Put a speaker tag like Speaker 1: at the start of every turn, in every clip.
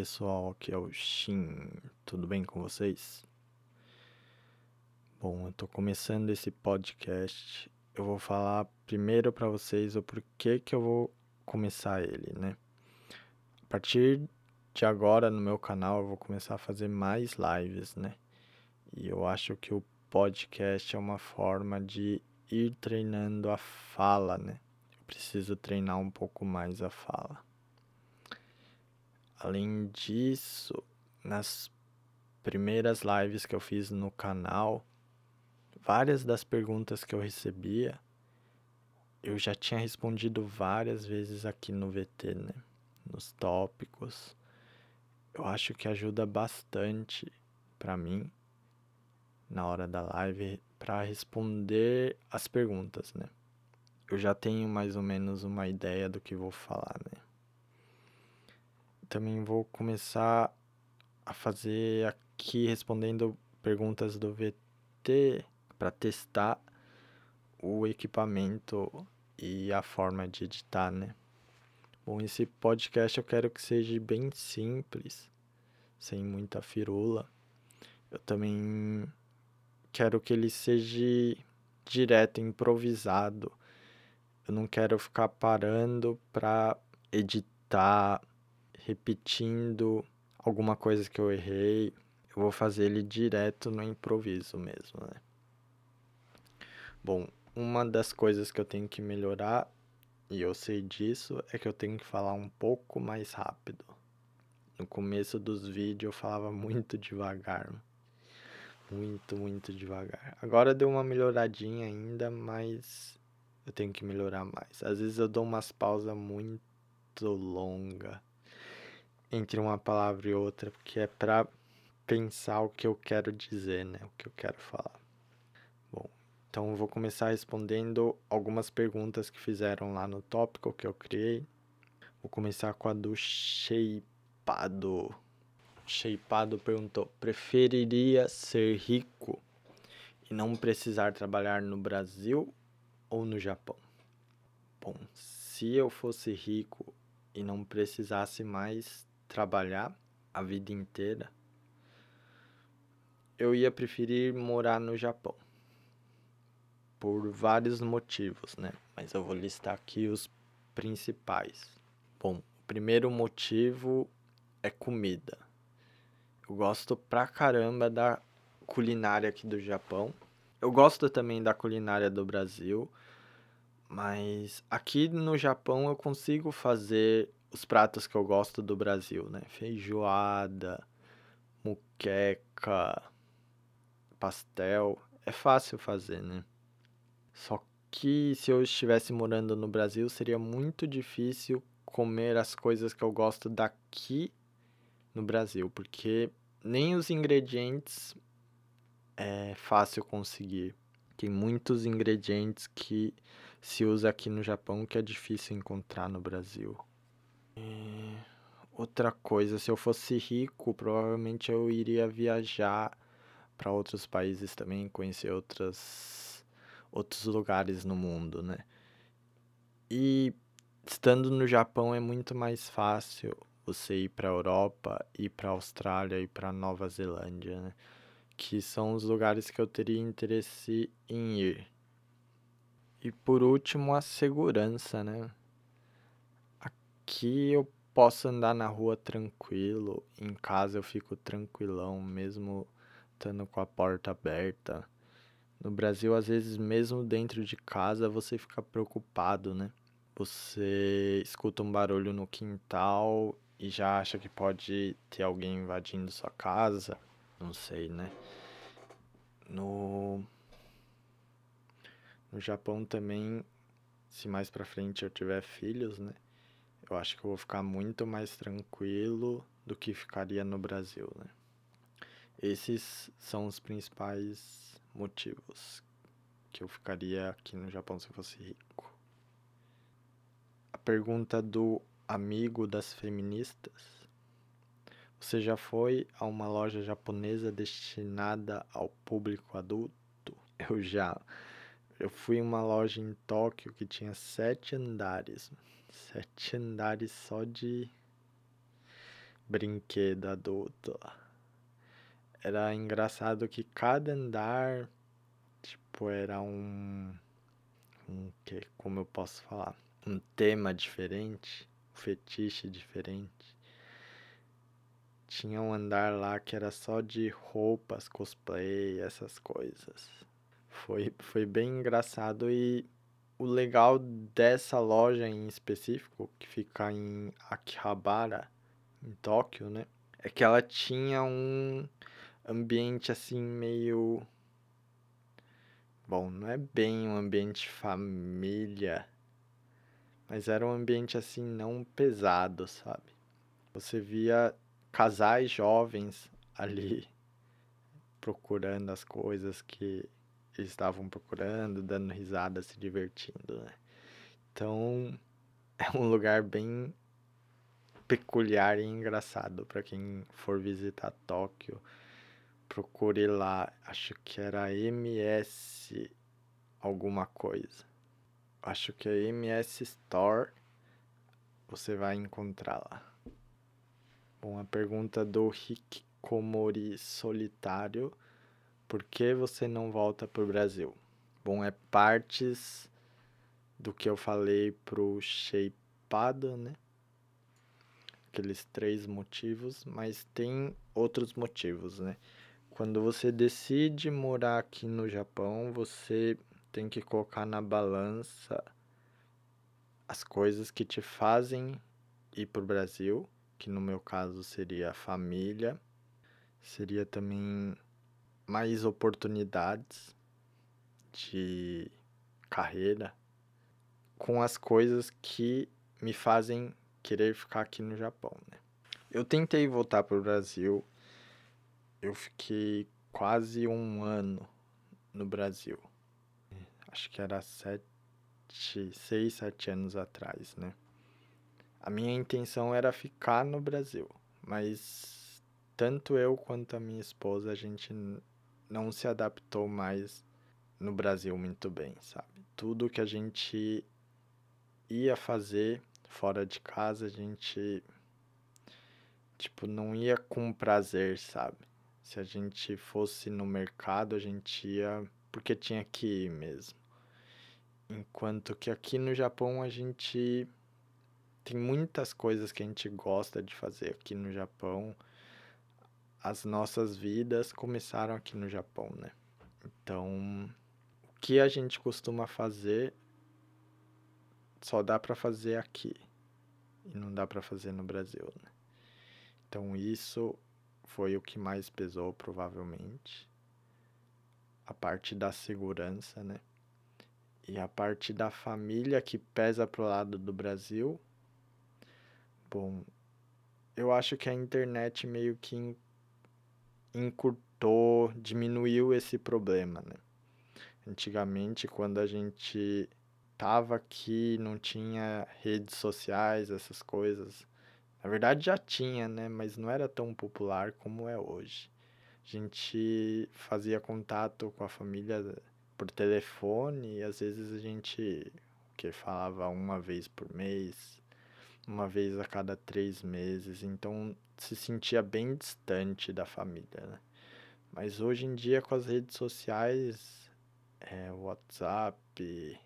Speaker 1: Pessoal, aqui é o Shin, tudo bem com vocês? Bom, eu tô começando esse podcast. Eu vou falar primeiro para vocês o porquê que eu vou começar ele, né? A partir de agora no meu canal eu vou começar a fazer mais lives, né? E eu acho que o podcast é uma forma de ir treinando a fala, né? Eu preciso treinar um pouco mais a fala. Além disso, nas primeiras lives que eu fiz no canal, várias das perguntas que eu recebia, eu já tinha respondido várias vezes aqui no VT, né? Nos tópicos. Eu acho que ajuda bastante para mim na hora da live para responder as perguntas, né? Eu já tenho mais ou menos uma ideia do que vou falar, né? Também vou começar a fazer aqui respondendo perguntas do VT para testar o equipamento e a forma de editar, né? Bom, esse podcast eu quero que seja bem simples, sem muita firula. Eu também quero que ele seja direto, improvisado. Eu não quero ficar parando para editar repetindo alguma coisa que eu errei. Eu vou fazer ele direto no improviso mesmo, né? Bom, uma das coisas que eu tenho que melhorar, e eu sei disso, é que eu tenho que falar um pouco mais rápido. No começo dos vídeos eu falava muito devagar. Muito, muito devagar. Agora deu uma melhoradinha ainda, mas eu tenho que melhorar mais. Às vezes eu dou umas pausas muito longas entre uma palavra e outra, porque é para pensar o que eu quero dizer, né? O que eu quero falar. Bom, então eu vou começar respondendo algumas perguntas que fizeram lá no tópico que eu criei. Vou começar com a do Sheipado. Sheipado perguntou: preferiria ser rico e não precisar trabalhar no Brasil ou no Japão? Bom, se eu fosse rico e não precisasse mais trabalhar a vida inteira, eu ia preferir morar no Japão. Por vários motivos, né? Mas eu vou listar aqui os principais. Bom, o primeiro motivo é comida. Eu gosto pra caramba da culinária aqui do Japão. Eu gosto também da culinária do Brasil, mas aqui no Japão eu consigo fazer os pratos que eu gosto do Brasil, né? Feijoada, muqueca, pastel. É fácil fazer, né? Só que se eu estivesse morando no Brasil, seria muito difícil comer as coisas que eu gosto daqui no Brasil, porque nem os ingredientes é fácil conseguir. Tem muitos ingredientes que se usa aqui no Japão que é difícil encontrar no Brasil. Outra coisa, se eu fosse rico, provavelmente eu iria viajar para outros países também, conhecer outras, outros lugares no mundo, né? E estando no Japão é muito mais fácil você ir para Europa, ir para Austrália e para Nova Zelândia, né? Que são os lugares que eu teria interesse em ir. E por último, a segurança, né? Aqui eu posso andar na rua tranquilo, em casa eu fico tranquilão, mesmo estando com a porta aberta. No Brasil, às vezes, mesmo dentro de casa, você fica preocupado, né? Você escuta um barulho no quintal e já acha que pode ter alguém invadindo sua casa. Não sei, né? No no Japão também, se mais para frente eu tiver filhos, né? Eu acho que eu vou ficar muito mais tranquilo do que ficaria no Brasil, né? Esses são os principais motivos que eu ficaria aqui no Japão se eu fosse rico. A pergunta do amigo das feministas. Você já foi a uma loja japonesa destinada ao público adulto? Eu já. Eu fui em uma loja em Tóquio que tinha sete andares. Sete andares só de brinquedo adulto. Era engraçado que cada andar, tipo, era um. um que, como eu posso falar? Um tema diferente, um fetiche diferente. Tinha um andar lá que era só de roupas, cosplay, essas coisas. Foi, foi bem engraçado e o legal dessa loja em específico, que fica em Akihabara, em Tóquio, né? É que ela tinha um ambiente assim meio. Bom, não é bem um ambiente família, mas era um ambiente assim não pesado, sabe? Você via casais jovens ali procurando as coisas que eles estavam procurando, dando risada, se divertindo, né? Então, é um lugar bem peculiar e engraçado para quem for visitar Tóquio. Procure lá, acho que era MS alguma coisa. Acho que é MS Store. Você vai encontrar lá. Bom, a pergunta do Hikikomori Solitário por que você não volta para o Brasil? Bom, é partes do que eu falei pro Shapeado, né? Aqueles três motivos, mas tem outros motivos, né? Quando você decide morar aqui no Japão, você tem que colocar na balança as coisas que te fazem ir para o Brasil, que no meu caso seria a família, seria também mais oportunidades de carreira com as coisas que me fazem querer ficar aqui no Japão, né? Eu tentei voltar para o Brasil, eu fiquei quase um ano no Brasil. Acho que era sete, seis, sete anos atrás, né? A minha intenção era ficar no Brasil, mas tanto eu quanto a minha esposa, a gente não se adaptou mais no Brasil muito bem, sabe? Tudo que a gente ia fazer fora de casa, a gente tipo não ia com prazer, sabe? Se a gente fosse no mercado, a gente ia porque tinha que ir mesmo. Enquanto que aqui no Japão a gente tem muitas coisas que a gente gosta de fazer aqui no Japão as nossas vidas começaram aqui no Japão, né? Então, o que a gente costuma fazer só dá para fazer aqui e não dá para fazer no Brasil, né? Então, isso foi o que mais pesou, provavelmente. A parte da segurança, né? E a parte da família que pesa pro lado do Brasil. Bom, eu acho que a internet meio que encurtou, diminuiu esse problema, né? Antigamente, quando a gente tava aqui, não tinha redes sociais, essas coisas. Na verdade já tinha, né? Mas não era tão popular como é hoje. A gente fazia contato com a família por telefone e às vezes a gente que falava uma vez por mês, uma vez a cada três meses. Então se sentia bem distante da família, né? Mas hoje em dia, com as redes sociais, é, WhatsApp,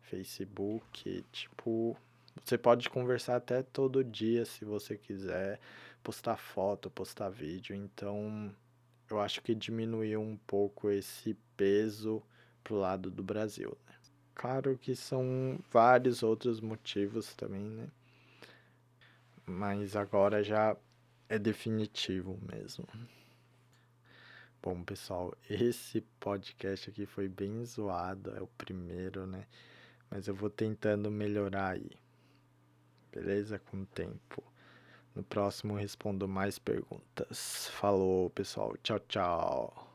Speaker 1: Facebook, tipo, você pode conversar até todo dia se você quiser, postar foto, postar vídeo. Então, eu acho que diminuiu um pouco esse peso pro lado do Brasil, né? Claro que são vários outros motivos também, né? mas agora já é definitivo mesmo. Bom, pessoal, esse podcast aqui foi bem zoado, é o primeiro, né? Mas eu vou tentando melhorar aí. Beleza? Com o tempo. No próximo respondo mais perguntas. Falou, pessoal. Tchau, tchau.